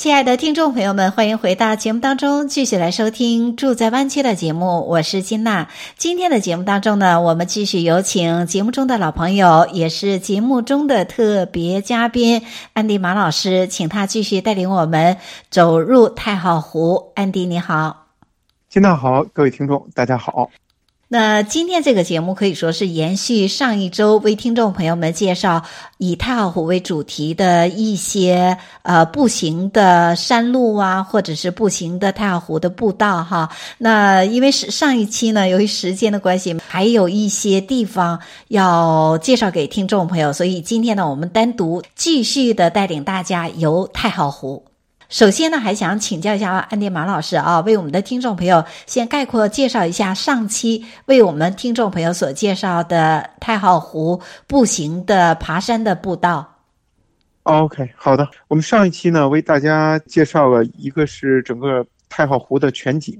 亲爱的听众朋友们，欢迎回到节目当中，继续来收听《住在湾区》的节目。我是金娜。今天的节目当中呢，我们继续有请节目中的老朋友，也是节目中的特别嘉宾安迪马老师，请他继续带领我们走入太浩湖。安迪，你好。金娜好，各位听众，大家好。那今天这个节目可以说是延续上一周为听众朋友们介绍以太浩湖为主题的一些呃步行的山路啊，或者是步行的太浩湖的步道哈。那因为是上一期呢，由于时间的关系，还有一些地方要介绍给听众朋友，所以今天呢，我们单独继续的带领大家游太浩湖。首先呢，还想请教一下安迪马老师啊，为我们的听众朋友先概括介绍一下上期为我们听众朋友所介绍的太浩湖步行的爬山的步道。OK，好的，我们上一期呢为大家介绍了一个是整个太浩湖的全景，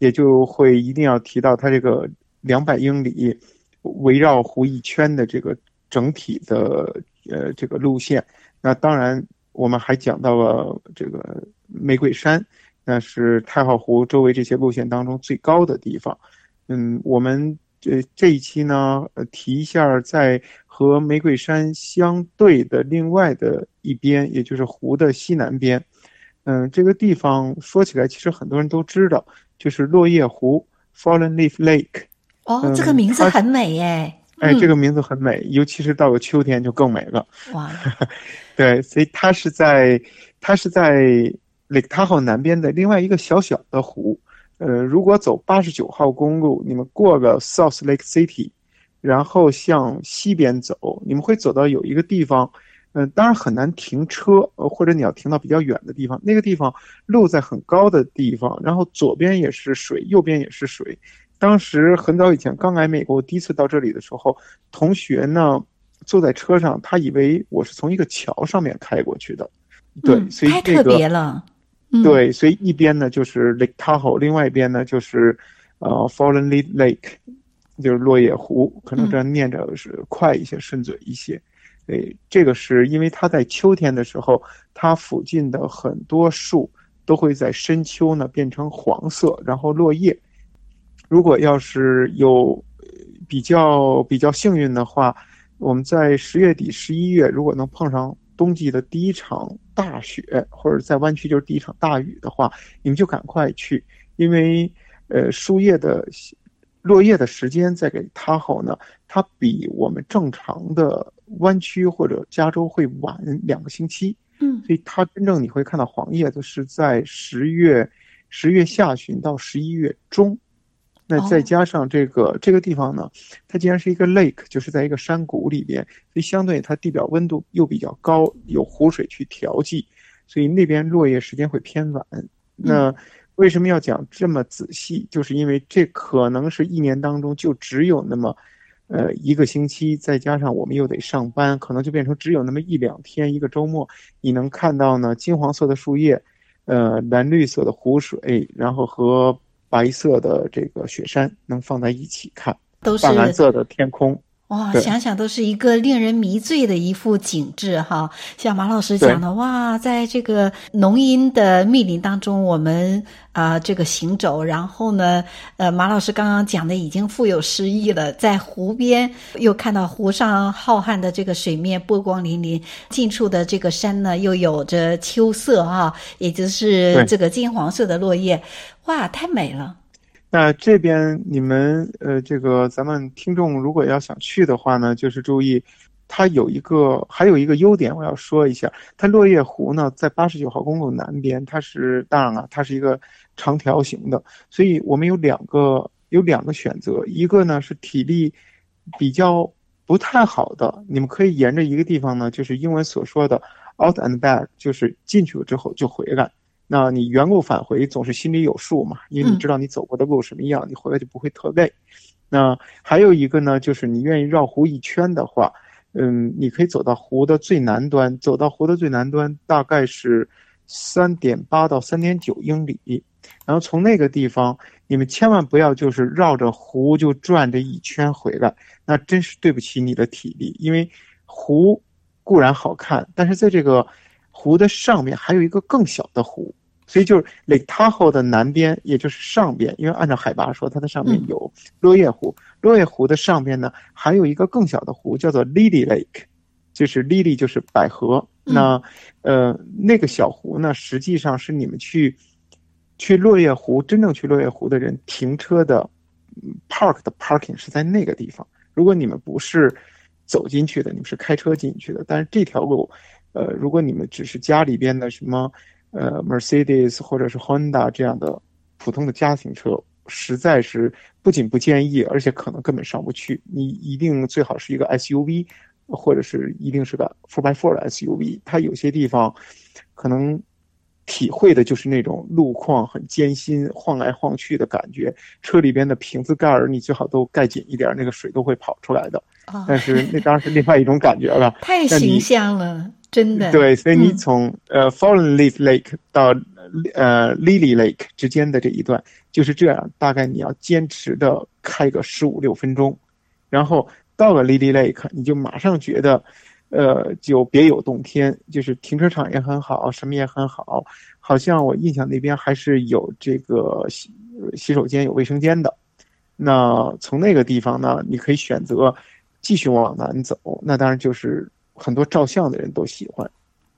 也就会一定要提到它这个两百英里围绕湖一圈的这个整体的呃这个路线。那当然。我们还讲到了这个玫瑰山，那是太浩湖周围这些路线当中最高的地方。嗯，我们这这一期呢，呃，提一下在和玫瑰山相对的另外的一边，也就是湖的西南边。嗯，这个地方说起来，其实很多人都知道，就是落叶湖 （Fallen Leaf Lake）。哦，嗯，这个名字很美耶。哎，这个名字很美，尤其是到了秋天就更美了。哇，对，所以它是在它是在 Lake Tahoe 南边的另外一个小小的湖。呃，如果走八十九号公路，你们过了 South Lake City，然后向西边走，你们会走到有一个地方，嗯、呃，当然很难停车，呃，或者你要停到比较远的地方。那个地方路在很高的地方，然后左边也是水，右边也是水。当时很早以前刚来美国，我第一次到这里的时候，同学呢坐在车上，他以为我是从一个桥上面开过去的，对，嗯、所以这个太特别了。嗯、对，所以一边呢就是 Lake Tahoe，另外一边呢就是呃 Fallen Leaf Lake，就是落叶湖，可能这样念着是快一些，顺、嗯、嘴一些。对，这个是因为它在秋天的时候，它附近的很多树都会在深秋呢变成黄色，然后落叶。如果要是有比较比较幸运的话，我们在十月底、十一月，如果能碰上冬季的第一场大雪，或者在湾区就是第一场大雨的话，你们就赶快去，因为呃树叶的落叶的时间在给它后呢，它比我们正常的湾区或者加州会晚两个星期，嗯，所以它真正你会看到黄叶子是在十月十月下旬到十一月中。那再加上这个、oh. 这个地方呢，它既然是一个 lake，就是在一个山谷里边，所以相对它地表温度又比较高，有湖水去调剂，所以那边落叶时间会偏晚。那为什么要讲这么仔细？就是因为这可能是一年当中就只有那么，呃，一个星期，再加上我们又得上班，可能就变成只有那么一两天，一个周末，你能看到呢金黄色的树叶，呃，蓝绿色的湖水，然后和。白色的这个雪山能放在一起看，都是淡蓝色的天空。哇，想想都是一个令人迷醉的一幅景致哈。像马老师讲的，哇，在这个浓荫的密林当中，我们啊、呃、这个行走，然后呢，呃，马老师刚刚讲的已经富有诗意了。在湖边又看到湖上浩瀚的这个水面波光粼粼，近处的这个山呢又有着秋色啊，也就是这个金黄色的落叶，哇，太美了。那这边你们呃，这个咱们听众如果要想去的话呢，就是注意，它有一个还有一个优点，我要说一下，它落叶湖呢在八十九号公路南边，它是当然了，它是一个长条形的，所以我们有两个有两个选择，一个呢是体力比较不太好的，你们可以沿着一个地方呢，就是英文所说的 out and back，就是进去了之后就回来。那你原路返回总是心里有数嘛，因为你知道你走过的路什么样，你回来就不会特累。那还有一个呢，就是你愿意绕湖一圈的话，嗯，你可以走到湖的最南端，走到湖的最南端大概是三点八到三点九英里，然后从那个地方，你们千万不要就是绕着湖就转这一圈回来，那真是对不起你的体力，因为湖固然好看，但是在这个湖的上面还有一个更小的湖。所以就是 Lake Tahoe 的南边，也就是上边，因为按照海拔说，它的上面有落叶湖。落叶湖的上边呢，还有一个更小的湖，叫做 Lily Lake，就是 Lily 就是百合。那呃，那个小湖呢，实际上是你们去去落叶湖，真正去落叶湖的人停车的 park 的 parking 是在那个地方。如果你们不是走进去的，你们是开车进去的。但是这条路，呃，如果你们只是家里边的什么。呃，Mercedes 或者是 Honda 这样的普通的家庭车，实在是不仅不建议，而且可能根本上不去。你一定最好是一个 SUV，或者是一定是个 for by four 的 SUV。它有些地方可能体会的就是那种路况很艰辛、晃来晃去的感觉。车里边的瓶子盖儿你最好都盖紧一点，那个水都会跑出来的。但是那当然是另外一种感觉了。太形象了。真的对，所以你从、嗯、呃 Fallen Leaf Lake 到呃 Lily Lake 之间的这一段就是这样，大概你要坚持的开个十五六分钟，然后到了 Lily Lake，你就马上觉得，呃，就别有洞天，就是停车场也很好，什么也很好，好像我印象那边还是有这个洗洗手间、有卫生间的。那从那个地方呢，你可以选择继续往南走，那当然就是。很多照相的人都喜欢，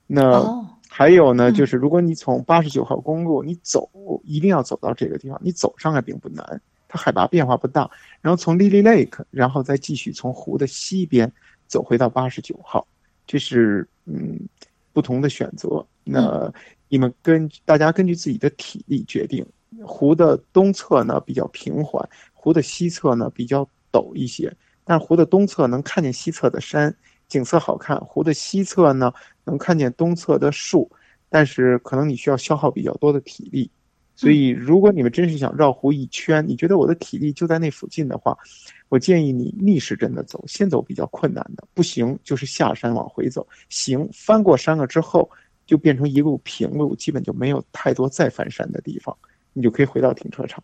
那还有呢，就是如果你从八十九号公路你走，一定要走到这个地方，你走上来并不难，它海拔变化不大。然后从 Lily Lake，然后再继续从湖的西边走回到八十九号，这是嗯不同的选择。那你们根大家根据自己的体力决定。湖的东侧呢比较平缓，湖的西侧呢比较陡一些，但湖的东侧能看见西侧的山。景色好看，湖的西侧呢，能看见东侧的树，但是可能你需要消耗比较多的体力，所以如果你们真是想绕湖一圈，你觉得我的体力就在那附近的话，我建议你逆时针的走，先走比较困难的，不行就是下山往回走，行翻过山了之后就变成一路平路，基本就没有太多再翻山的地方，你就可以回到停车场。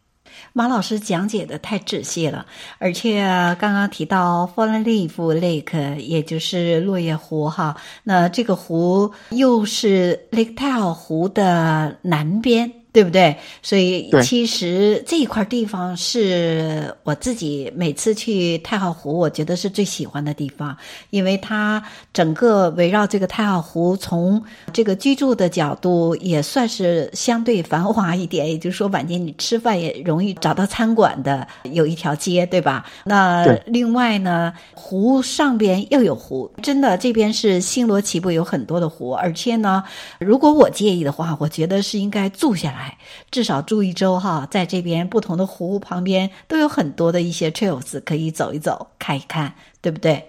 马老师讲解的太仔细了，而且刚刚提到 Fallen Leaf Lake，也就是落叶湖哈，那这个湖又是 Lake Tahoe 湖的南边。对不对？所以其实这一块地方是我自己每次去太浩湖，我觉得是最喜欢的地方，因为它整个围绕这个太浩湖，从这个居住的角度也算是相对繁华一点，也就是说晚间你吃饭也容易找到餐馆的，有一条街，对吧？那另外呢，湖上边又有湖，真的这边是星罗棋布，有很多的湖，而且呢，如果我介意的话，我觉得是应该住下来。至少住一周哈，在这边不同的湖旁边都有很多的一些 trails 可以走一走、看一看，对不对？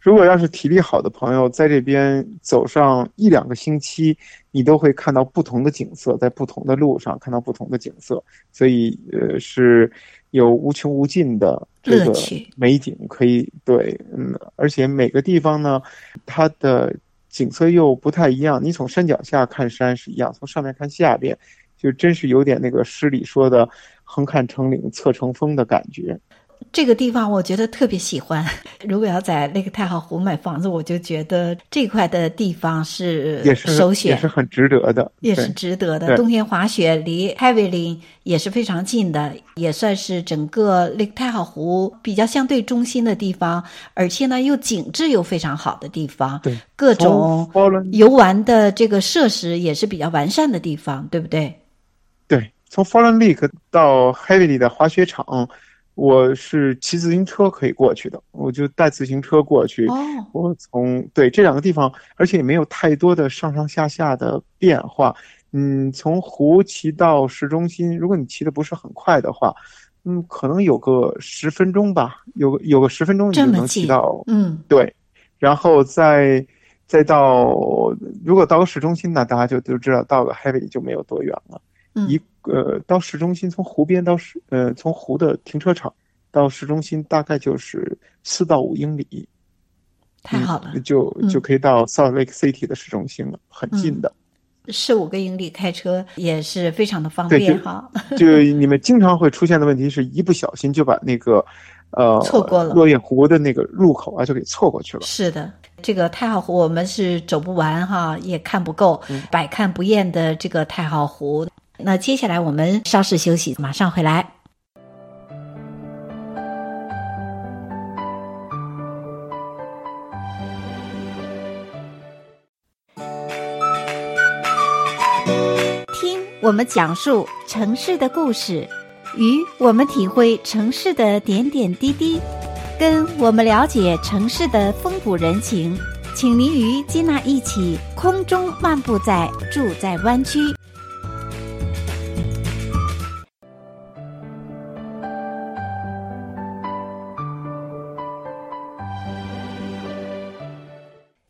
如果要是体力好的朋友，在这边走上一两个星期，你都会看到不同的景色，在不同的路上看到不同的景色，所以呃是有无穷无尽的这个美景可以对，嗯，而且每个地方呢，它的。景色又不太一样，你从山脚下看山是一样，从上面看下边，就真是有点那个诗里说的“横看成岭侧成峰”的感觉。这个地方我觉得特别喜欢。如果要在那个太浩湖买房子，我就觉得这块的地方是首选，也是很值得的，也是值得的。冬天滑雪离 Havilland 也是非常近的，也算是整个那个太浩湖比较相对中心的地方，而且呢又景致又非常好的地方。对，各种游玩的这个设施也是比较完善的地方，对不对？对，从 Fallen Lake 到 Havilland 的滑雪场。我是骑自行车可以过去的，我就带自行车过去。哦，我从对这两个地方，而且也没有太多的上上下下的变化。嗯，从湖骑到市中心，如果你骑的不是很快的话，嗯，可能有个十分钟吧，有个有个十分钟你就能骑到。嗯，对。然后再再到如果到市中心呢，大家就都知道到个 Heavy 就没有多远了。嗯、一呃，到市中心从湖边到市呃从湖的停车场到市中心大概就是四到五英里。太好了，就就可以到 Salt Lake City 的市中心了，嗯、很近的。四五个英里开车也是非常的方便哈。就你们经常会出现的问题是一不小心就把那个，呃，错过了落叶湖的那个入口啊，就给错过去了。是的，这个太浩湖我们是走不完哈，也看不够，嗯、百看不厌的这个太浩湖。那接下来我们稍事休息，马上回来。听我们讲述城市的故事，与我们体会城市的点点滴滴，跟我们了解城市的风土人情，请您与金娜一起空中漫步在住在湾区。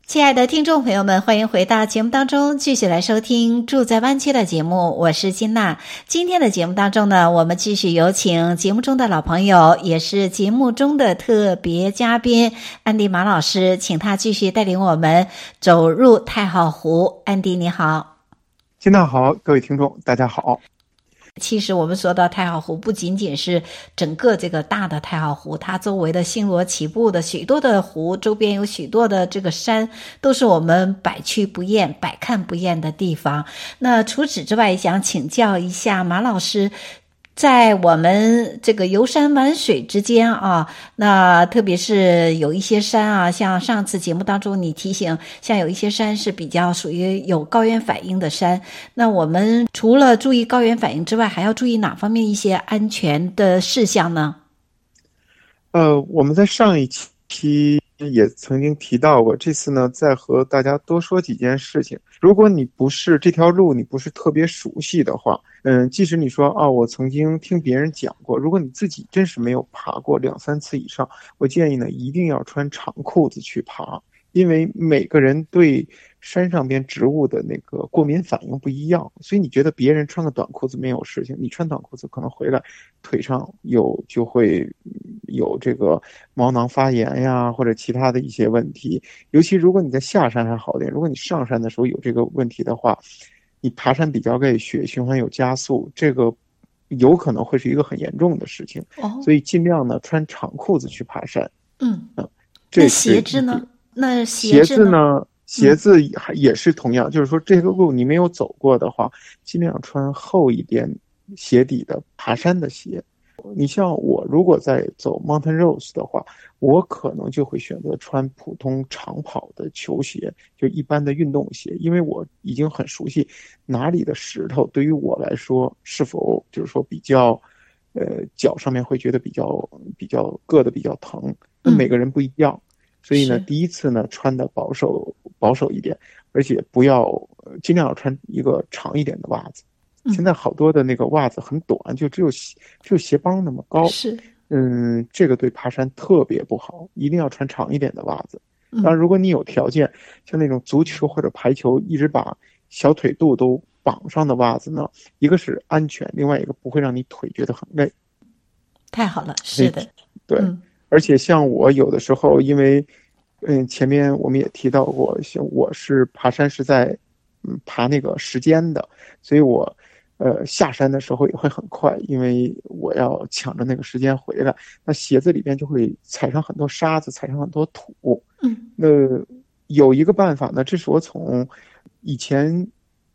亲爱的听众朋友们，欢迎回到节目当中，继续来收听《住在湾区》的节目。我是金娜。今天的节目当中呢，我们继续有请节目中的老朋友，也是节目中的特别嘉宾安迪马老师，请他继续带领我们走入太浩湖。安迪，你好。金娜好，各位听众，大家好。其实我们说到太浩湖，不仅仅是整个这个大的太浩湖，它周围的星罗棋布的许多的湖，周边有许多的这个山，都是我们百去不厌、百看不厌的地方。那除此之外，想请教一下马老师。在我们这个游山玩水之间啊，那特别是有一些山啊，像上次节目当中你提醒，像有一些山是比较属于有高原反应的山，那我们除了注意高原反应之外，还要注意哪方面一些安全的事项呢？呃，我们在上一期也曾经提到过，这次呢再和大家多说几件事情。如果你不是这条路，你不是特别熟悉的话，嗯，即使你说啊，我曾经听别人讲过，如果你自己真是没有爬过两三次以上，我建议呢，一定要穿长裤子去爬，因为每个人对山上边植物的那个过敏反应不一样，所以你觉得别人穿个短裤子没有事情，你穿短裤子可能回来腿上有就会有这个毛囊发炎呀，或者其他的一些问题。尤其如果你在下山还好点，如果你上山的时候有这个问题的话，你爬山比较累，血液循环有加速，这个有可能会是一个很严重的事情。哦，所以尽量呢穿长裤子去爬山。嗯嗯，这鞋子呢？那鞋子呢？鞋子还也是同样，嗯、就是说这个路你没有走过的话，尽量穿厚一点鞋底的爬山的鞋。你像我如果在走 Mountain Rose 的话，我可能就会选择穿普通长跑的球鞋，就一般的运动鞋，因为我已经很熟悉哪里的石头对于我来说是否就是说比较，呃，脚上面会觉得比较比较硌的比较疼。那每个人不一样。嗯所以呢，第一次呢，穿的保守保守一点，而且不要尽量要穿一个长一点的袜子。嗯、现在好多的那个袜子很短，就只有鞋只有鞋帮那么高。是，嗯，这个对爬山特别不好，一定要穿长一点的袜子。当然，如果你有条件，像那种足球或者排球，一直把小腿肚都绑上的袜子呢，一个是安全，另外一个不会让你腿觉得很累。太好了，是的，对。嗯而且像我有的时候，因为，嗯，前面我们也提到过，像我是爬山是在，嗯，爬那个时间的，所以我，呃，下山的时候也会很快，因为我要抢着那个时间回来。那鞋子里边就会踩上很多沙子，踩上很多土。嗯，那有一个办法呢，这是我从以前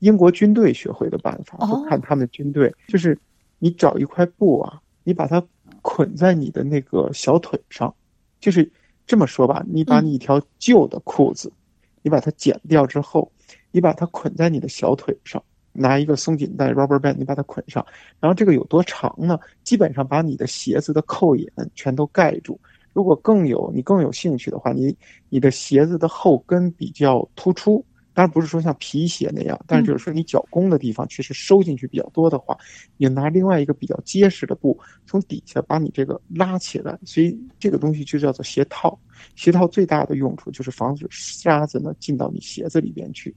英国军队学会的办法，就看他们军队，就是你找一块布啊，你把它。捆在你的那个小腿上，就是这么说吧，你把你一条旧的裤子，你把它剪掉之后，你把它捆在你的小腿上，拿一个松紧带 rubber band，你把它捆上，然后这个有多长呢？基本上把你的鞋子的扣眼全都盖住。如果更有你更有兴趣的话，你你的鞋子的后跟比较突出，当然不是说像皮鞋那样，但是就是说你脚弓的地方确实收进去比较多的话，你拿另外一个比较结实的布从底下把你这个拉起来，所以这个东西就叫做鞋套。鞋套最大的用处就是防止沙子呢进到你鞋子里边去，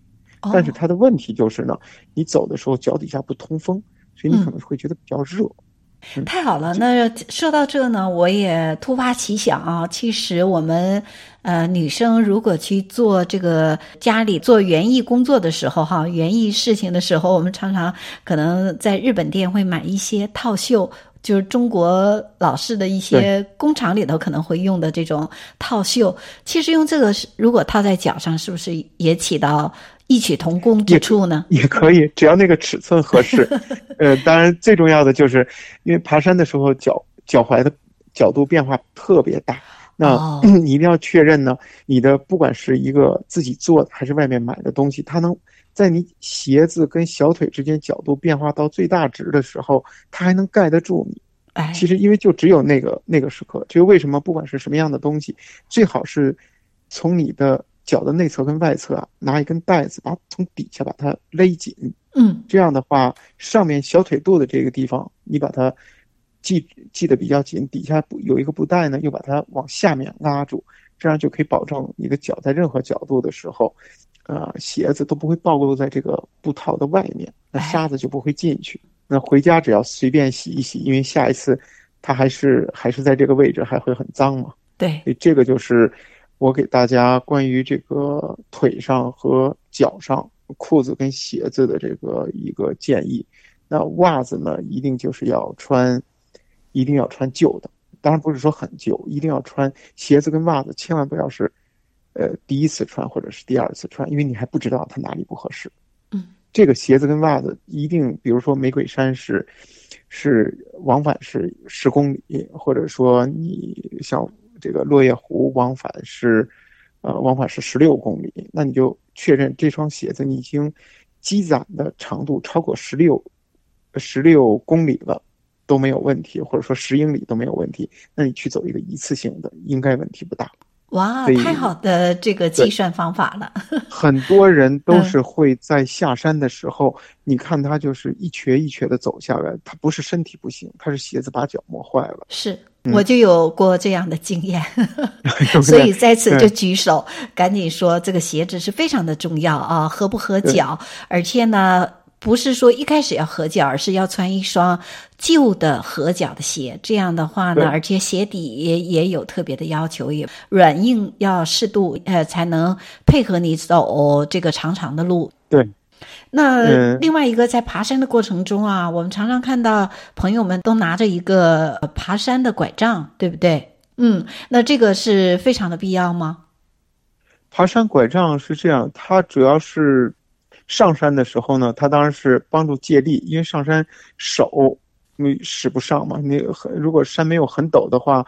但是它的问题就是呢，你走的时候脚底下不通风，所以你可能会觉得比较热。太好了，那说到这呢，我也突发奇想啊。其实我们呃女生如果去做这个家里做园艺工作的时候，哈，园艺事情的时候，我们常常可能在日本店会买一些套袖，就是中国老式的一些工厂里头可能会用的这种套袖。其实用这个如果套在脚上，是不是也起到？异曲同工之处呢，也可以，只要那个尺寸合适。呃，当然最重要的就是，因为爬山的时候脚脚踝的角度变化特别大，那、哦、你一定要确认呢，你的不管是一个自己做的还是外面买的东西，它能在你鞋子跟小腿之间角度变化到最大值的时候，它还能盖得住你。哎，其实因为就只有那个那个时刻，就为什么不管是什么样的东西，最好是从你的。脚的内侧跟外侧啊，拿一根带子，把从底下把它勒紧。嗯，这样的话，上面小腿肚的这个地方，你把它系系得比较紧，底下有一个布带呢，又把它往下面拉住，这样就可以保证你的脚在任何角度的时候，呃，鞋子都不会暴露在这个布套的外面，那沙子就不会进去。那回家只要随便洗一洗，因为下一次它还是还是在这个位置，还会很脏嘛。对，这个就是。我给大家关于这个腿上和脚上裤子跟鞋子的这个一个建议。那袜子呢，一定就是要穿，一定要穿旧的。当然不是说很旧，一定要穿鞋子跟袜子，千万不要是，呃，第一次穿或者是第二次穿，因为你还不知道它哪里不合适。嗯，这个鞋子跟袜子一定，比如说玫瑰山是，是往返是十公里，或者说你像。这个落叶湖往返是，呃，往返是十六公里，那你就确认这双鞋子你已经积攒的长度超过十六，十六公里了都没有问题，或者说十英里都没有问题，那你去走一个一次性的，应该问题不大。哇，太好的这个计算方法了。很多人 都是会在下山的时候，嗯，你看他就是一瘸一瘸的走下来，他不是身体不行，他是鞋子把脚磨坏了。是。我就有过这样的经验，嗯、所以在此就举手，赶紧说这个鞋子是非常的重要啊，合不合脚？而且呢，不是说一开始要合脚，而是要穿一双旧的合脚的鞋。这样的话呢，而且鞋底也也有特别的要求，也软硬要适度，呃，才能配合你走这个长长的路。对。那另外一个，在爬山的过程中啊，我们常常看到朋友们都拿着一个爬山的拐杖，对不对？嗯，那这个是非常的必要吗？爬山拐杖是这样，它主要是上山的时候呢，它当然是帮助借力，因为上山手你使不上嘛，你很如果山没有很陡的话，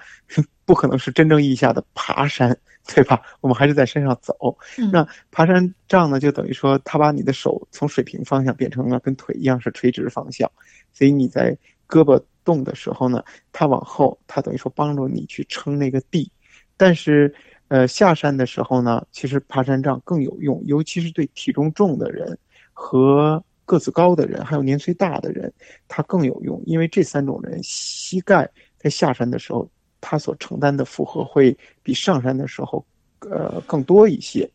不可能是真正意义下的爬山。对吧？我们还是在山上走。嗯、那爬山杖呢，就等于说，它把你的手从水平方向变成了跟腿一样是垂直方向，所以你在胳膊动的时候呢，它往后，它等于说帮助你去撑那个地。但是，呃，下山的时候呢，其实爬山杖更有用，尤其是对体重重的人和个子高的人，还有年岁大的人，它更有用，因为这三种人膝盖在下山的时候。他所承担的负荷会比上山的时候，呃，更多一些。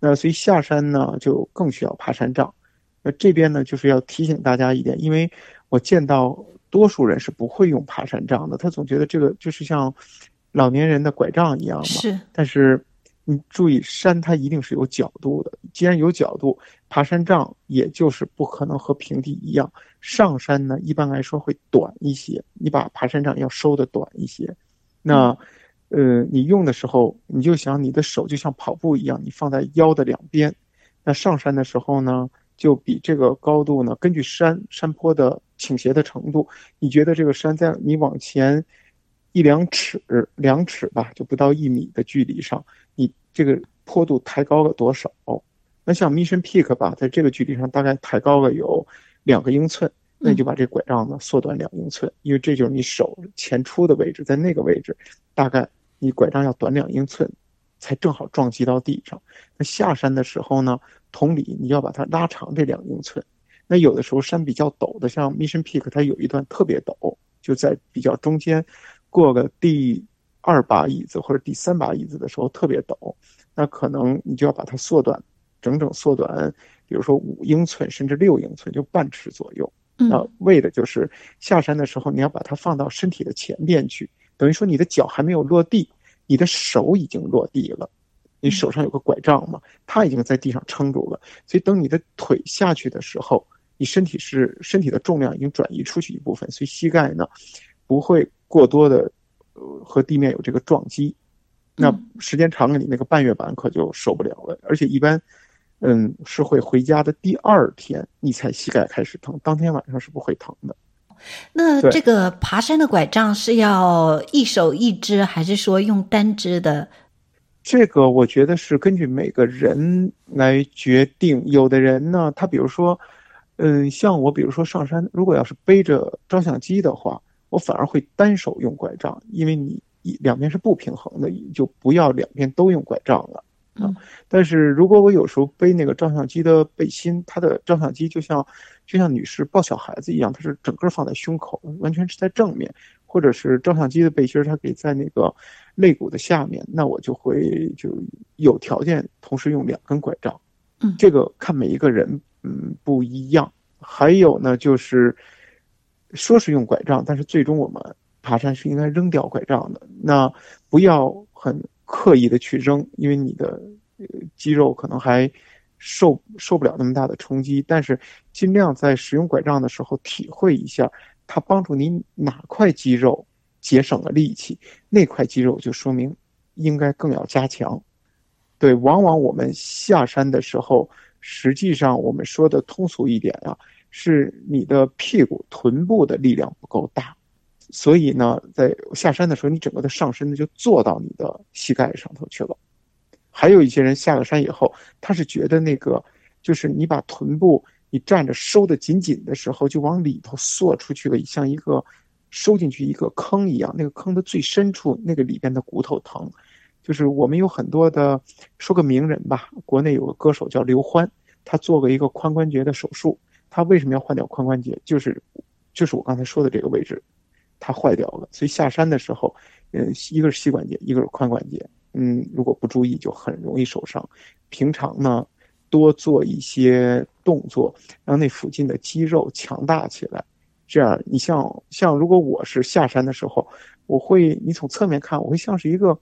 那所以下山呢，就更需要爬山杖。那这边呢，就是要提醒大家一点，因为我见到多数人是不会用爬山杖的，他总觉得这个就是像老年人的拐杖一样嘛。是。但是你注意，山它一定是有角度的。既然有角度，爬山杖也就是不可能和平地一样。上山呢，一般来说会短一些，你把爬山杖要收的短一些。那，呃，你用的时候，你就想你的手就像跑步一样，你放在腰的两边。那上山的时候呢，就比这个高度呢，根据山山坡的倾斜的程度，你觉得这个山在你往前一两尺、两尺吧，就不到一米的距离上，你这个坡度抬高了多少？那像 Mission Peak 吧，在这个距离上大概抬高了有两个英寸。那你就把这拐杖呢缩短两英寸，因为这就是你手前出的位置，在那个位置，大概你拐杖要短两英寸，才正好撞击到地上。那下山的时候呢，同理，你要把它拉长这两英寸。那有的时候山比较陡的，像 Mission Peak，它有一段特别陡，就在比较中间，过个第二把椅子或者第三把椅子的时候特别陡，那可能你就要把它缩短，整整缩短，比如说五英寸甚至六英寸，就半尺左右。那为的就是下山的时候，你要把它放到身体的前边去，等于说你的脚还没有落地，你的手已经落地了。你手上有个拐杖嘛，它已经在地上撑住了，所以等你的腿下去的时候，你身体是身体的重量已经转移出去一部分，所以膝盖呢不会过多的呃和地面有这个撞击。那时间长了，你那个半月板可就受不了了，而且一般嗯是会回家的第二天你才膝盖开始疼，当天晚上是不会疼的。那这个爬山的拐杖是要一手一只，还是说用单只的？这个我觉得是根据每个人来决定。有的人呢，他比如说，嗯，像我，比如说上山，如果要是背着照相机的话，我反而会单手用拐杖，因为你两边是不平衡的，就不要两边都用拐杖了啊。但是如果我有时候背那个照相机的背心，它的照相机就像就像女士抱小孩子一样，它是整个放在胸口，完全是在正面。或者是照相机的背心，它可以在那个肋骨的下面，那我就会就有条件同时用两根拐杖。嗯，这个看每一个人，嗯，不一样。还有呢，就是说是用拐杖，但是最终我们爬山是应该扔掉拐杖的。那不要很刻意的去扔，因为你的肌肉可能还受受不了那么大的冲击。但是尽量在使用拐杖的时候体会一下。它帮助你哪块肌肉节省了力气，那块肌肉就说明应该更要加强。对，往往我们下山的时候，实际上我们说的通俗一点啊，是你的屁股、臀部的力量不够大，所以呢，在下山的时候，你整个的上身呢就坐到你的膝盖上头去了。还有一些人下了山以后，他是觉得那个就是你把臀部。你站着收得紧紧的时候，就往里头缩出去了，像一个收进去一个坑一样。那个坑的最深处，那个里边的骨头疼。就是我们有很多的，说个名人吧，国内有个歌手叫刘欢，他做过一个髋关节的手术。他为什么要换掉髋关节？就是，就是我刚才说的这个位置，它坏掉了。所以下山的时候，嗯，一个是膝关节，一个是髋关节，嗯，如果不注意，就很容易受伤。平常呢，多做一些动作，让那附近的肌肉强大起来。这样，你像像如果我是下山的时候，我会你从侧面看，我会像是一个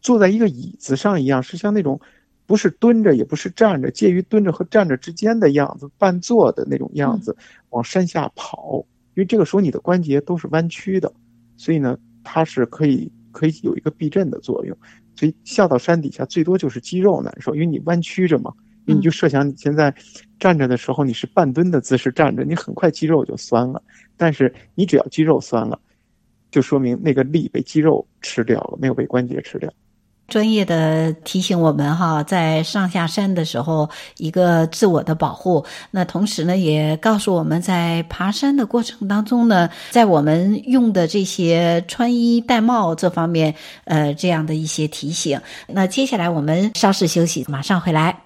坐在一个椅子上一样，是像那种不是蹲着也不是站着，介于蹲着和站着之间的样子，半坐的那种样子，往山下跑。因为这个时候你的关节都是弯曲的，所以呢，它是可以可以有一个避震的作用。所以下到山底下，最多就是肌肉难受，因为你弯曲着嘛。你就设想你现在站着的时候，你是半蹲的姿势站着，你很快肌肉就酸了。但是你只要肌肉酸了，就说明那个力被肌肉吃掉了，没有被关节吃掉。专业的提醒我们哈，在上下山的时候，一个自我的保护。那同时呢，也告诉我们在爬山的过程当中呢，在我们用的这些穿衣戴帽这方面，呃，这样的一些提醒。那接下来我们稍事休息，马上回来。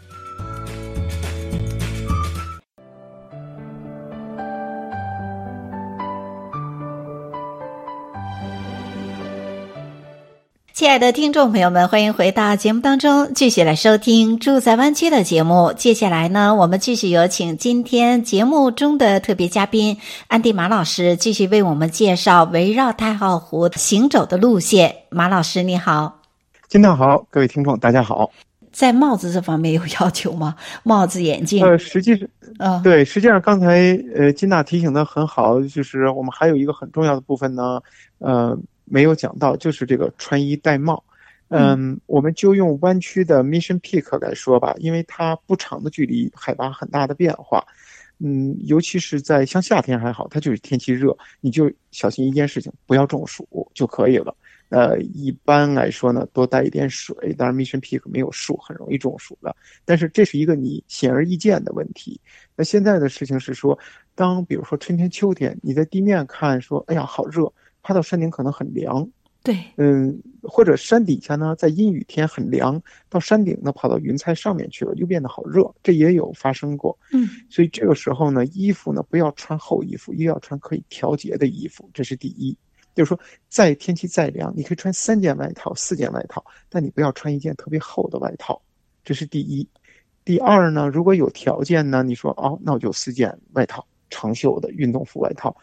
亲爱的听众朋友们，欢迎回到节目当中，继续来收听《住在湾区》的节目。接下来呢，我们继续有请今天节目中的特别嘉宾安迪马老师，继续为我们介绍围绕太浩湖行走的路线。马老师，你好。金娜好，各位听众大家好。在帽子这方面有要求吗？帽子、眼镜？呃，实际上，呃，对，实际上刚才呃金娜提醒的很好，就是我们还有一个很重要的部分呢，呃。没有讲到，就是这个穿衣戴帽。嗯，我们就用弯曲的 Mission Peak 来说吧，因为它不长的距离，海拔很大的变化。嗯，尤其是在像夏天还好，它就是天气热，你就小心一件事情，不要中暑就可以了。呃，一般来说呢，多带一点水。当然，Mission Peak 没有树，很容易中暑的。但是这是一个你显而易见的问题。那现在的事情是说，当比如说春天、秋天，你在地面看说，哎呀，好热，爬到山顶可能很凉。对，嗯，或者山底下呢，在阴雨天很凉，到山顶呢，跑到云彩上面去了，又变得好热，这也有发生过。嗯，所以这个时候呢，衣服呢不要穿厚衣服，又要穿可以调节的衣服，这是第一。就是说，再天气再凉，你可以穿三件外套、四件外套，但你不要穿一件特别厚的外套，这是第一。第二呢，如果有条件呢，你说哦，那我就四件外套，长袖的运动服外套，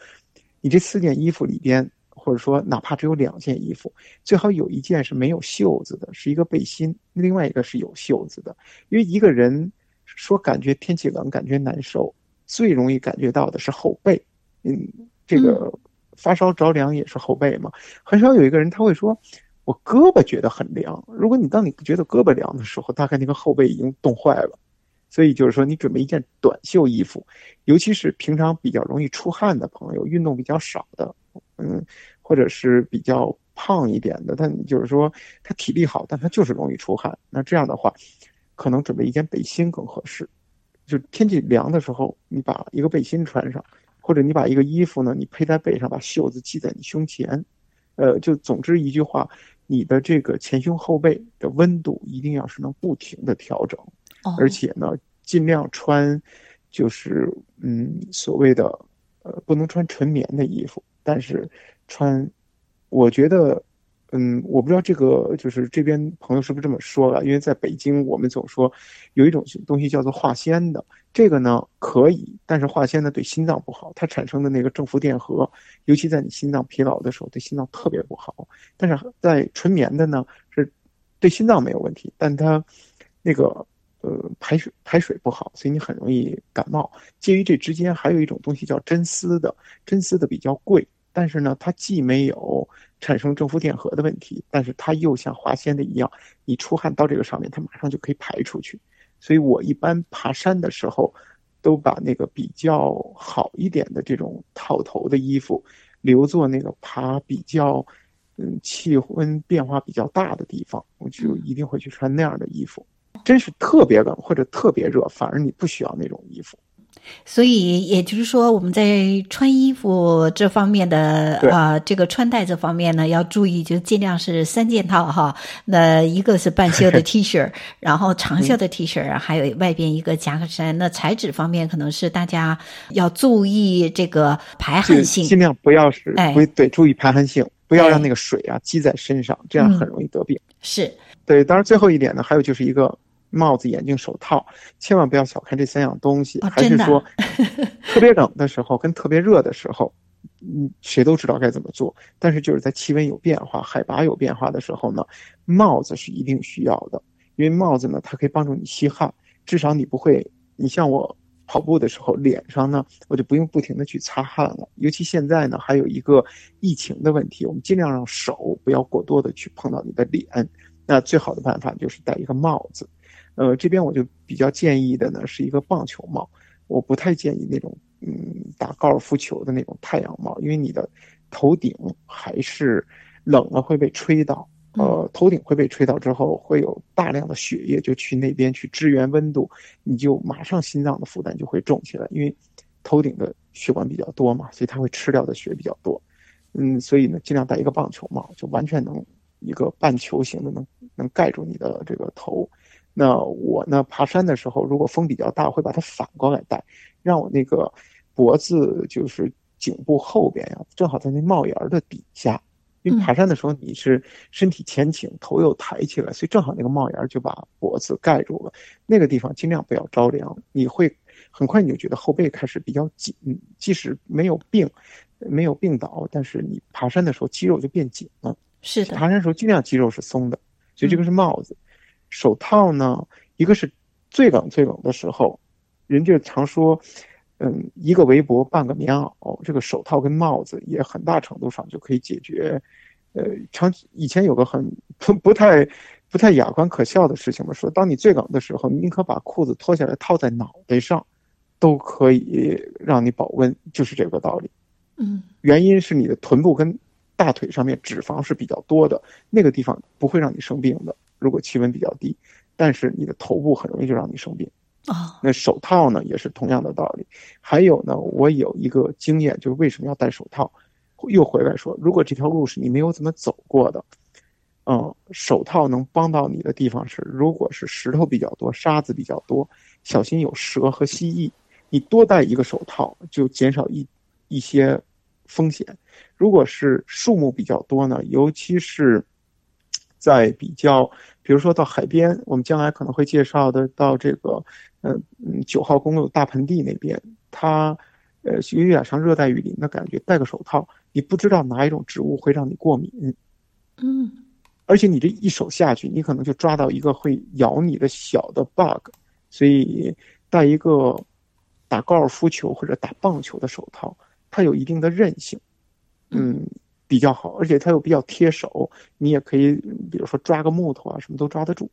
你这四件衣服里边。或者说，哪怕只有两件衣服，最好有一件是没有袖子的，是一个背心；另外一个是有袖子的。因为一个人说感觉天气冷、感觉难受，最容易感觉到的是后背。嗯，这个发烧着凉也是后背嘛。很少有一个人他会说，我胳膊觉得很凉。如果你当你觉得胳膊凉的时候，大概那个后背已经冻坏了。所以就是说，你准备一件短袖衣服，尤其是平常比较容易出汗的朋友，运动比较少的。嗯，或者是比较胖一点的，但就是说他体力好，但他就是容易出汗。那这样的话，可能准备一件背心更合适。就天气凉的时候，你把一个背心穿上，或者你把一个衣服呢，你披在背上，把袖子系在你胸前。呃，就总之一句话，你的这个前胸后背的温度一定要是能不停的调整，而且呢，尽量穿就是嗯所谓的呃不能穿纯棉的衣服。但是，穿，我觉得，嗯，我不知道这个就是这边朋友是不是这么说了？因为在北京，我们总说有一种东西叫做化纤的，这个呢可以，但是化纤呢对心脏不好，它产生的那个正负电荷，尤其在你心脏疲劳的时候，对心脏特别不好。但是在纯棉的呢，是对心脏没有问题，但它那个呃排水排水不好，所以你很容易感冒。介于这之间，还有一种东西叫真丝的，真丝的比较贵。但是呢，它既没有产生正负电荷的问题，但是它又像化纤的一样，你出汗到这个上面，它马上就可以排出去。所以我一般爬山的时候，都把那个比较好一点的这种套头的衣服留作那个爬比较，嗯，气温变化比较大的地方，我就一定会去穿那样的衣服。真是特别冷或者特别热，反而你不需要那种衣服。所以也就是说，我们在穿衣服这方面的啊、呃，这个穿戴这方面呢，要注意，就尽量是三件套哈。那一个是半袖的 T 恤，然后长袖的 T 恤，嗯，还有外边一个夹克衫。那材质方面，可能是大家要注意这个排汗性，尽量不要是，哎，对，注意排汗性，不要让那个水啊积在身上，这样很容易得病。嗯、是对，当然最后一点呢，还有就是一个。帽子、眼镜、手套，千万不要小看这三样东西。哦、还是说，特别冷的时候跟特别热的时候，嗯，谁都知道该怎么做。但是就是在气温有变化、海拔有变化的时候呢，帽子是一定需要的，因为帽子呢，它可以帮助你吸汗，至少你不会。你像我跑步的时候，脸上呢，我就不用不停的去擦汗了。尤其现在呢，还有一个疫情的问题，我们尽量让手不要过多的去碰到你的脸。那最好的办法就是戴一个帽子。呃，这边我就比较建议的呢，是一个棒球帽。我不太建议那种，嗯，打高尔夫球的那种太阳帽，因为你的头顶还是冷了会被吹到，呃，头顶会被吹到之后，会有大量的血液就去那边去支援温度，你就马上心脏的负担就会重起来，因为头顶的血管比较多嘛，所以它会吃掉的血比较多。嗯，所以呢，尽量戴一个棒球帽，就完全能一个半球形的能能盖住你的这个头。那我呢，爬山的时候，如果风比较大，会把它反过来戴，让我那个脖子就是颈部后边呀，正好在那帽檐的底下。因为爬山的时候你是身体前倾，头又抬起来，所以正好那个帽檐就把脖子盖住了。那个地方尽量不要着凉，你会很快你就觉得后背开始比较紧，即使没有病，没有病倒，但是你爬山的时候肌肉就变紧了。是的，爬山的时候尽量肌肉是松的，所以这个是帽子。嗯手套呢，一个是最冷最冷的时候，人家常说，嗯，一个围脖半个棉袄，这个手套跟帽子也很大程度上就可以解决。呃，常以前有个很不不太不太雅观可笑的事情嘛，说当你最冷的时候，你宁可把裤子脱下来套在脑袋上，都可以让你保温，就是这个道理。嗯，原因是你的臀部跟大腿上面脂肪是比较多的，那个地方不会让你生病的。如果气温比较低，但是你的头部很容易就让你生病。啊，那手套呢也是同样的道理。还有呢，我有一个经验，就是为什么要戴手套？又回来说，如果这条路是你没有怎么走过的，嗯，手套能帮到你的地方是，如果是石头比较多、沙子比较多，小心有蛇和蜥蜴，你多戴一个手套就减少一一些风险。如果是树木比较多呢，尤其是。在比较，比如说到海边，我们将来可能会介绍的到这个，嗯嗯，九号公路大盆地那边，它，呃，有点像热带雨林的感觉。戴个手套，你不知道哪一种植物会让你过敏，嗯，而且你这一手下去，你可能就抓到一个会咬你的小的 bug，所以戴一个打高尔夫球或者打棒球的手套，它有一定的韧性，嗯。比较好，而且它又比较贴手，你也可以，比如说抓个木头啊，什么都抓得住。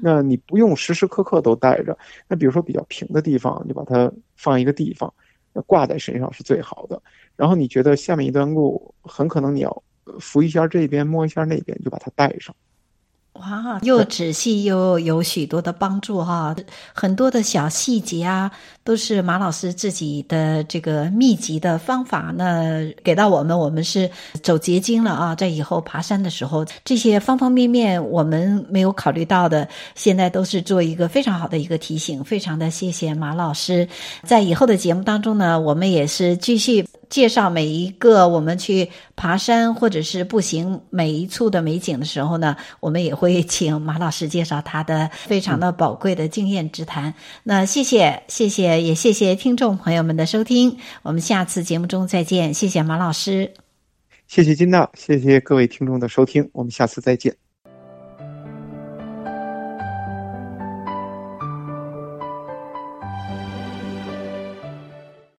那你不用时时刻刻都带着。那比如说比较平的地方，你把它放一个地方，那挂在身上是最好的。然后你觉得下面一段路很可能你要扶一下这边，摸一下那边，就把它带上。哇，又仔细又有许多的帮助哈，很多的小细节啊，都是马老师自己的这个秘籍的方法呢，给到我们，我们是走捷径了啊，在以后爬山的时候，这些方方面面我们没有考虑到的，现在都是做一个非常好的一个提醒，非常的谢谢马老师，在以后的节目当中呢，我们也是继续。介绍每一个我们去爬山或者是步行每一处的美景的时候呢，我们也会请马老师介绍他的非常的宝贵的经验之谈。那谢谢，谢谢，也谢谢听众朋友们的收听。我们下次节目中再见。谢谢马老师，谢谢金娜，谢谢各位听众的收听。我们下次再见。